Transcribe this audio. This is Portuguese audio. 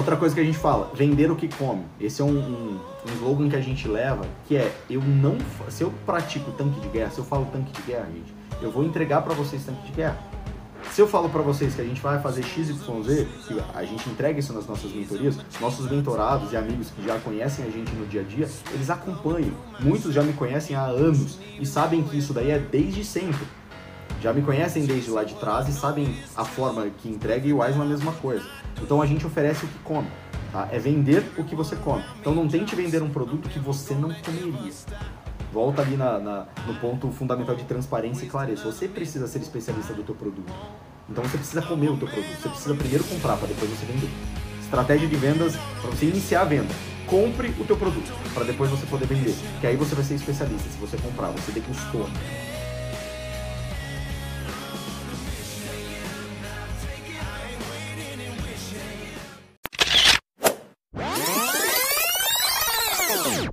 Outra coisa que a gente fala, vender o que come. Esse é um, um, um slogan que a gente leva, que é, eu não, se eu pratico tanque de guerra, se eu falo tanque de guerra, gente, eu vou entregar para vocês tanque de guerra. Se eu falo para vocês que a gente vai fazer XYZ, que a gente entrega isso nas nossas mentorias, nossos mentorados e amigos que já conhecem a gente no dia a dia, eles acompanham. Muitos já me conhecem há anos e sabem que isso daí é desde sempre. Já me conhecem desde lá de trás e sabem a forma que entrega e o Wise é a mesma coisa. Então a gente oferece o que come. Tá? É vender o que você come. Então não tente vender um produto que você não comeria. Volta ali na, na, no ponto fundamental de transparência e clareza. Você precisa ser especialista do teu produto. Então você precisa comer o teu produto. Você precisa primeiro comprar para depois você vender. Estratégia de vendas para você iniciar a venda. Compre o teu produto para depois você poder vender. Que aí você vai ser especialista. Se você comprar, você degustou. you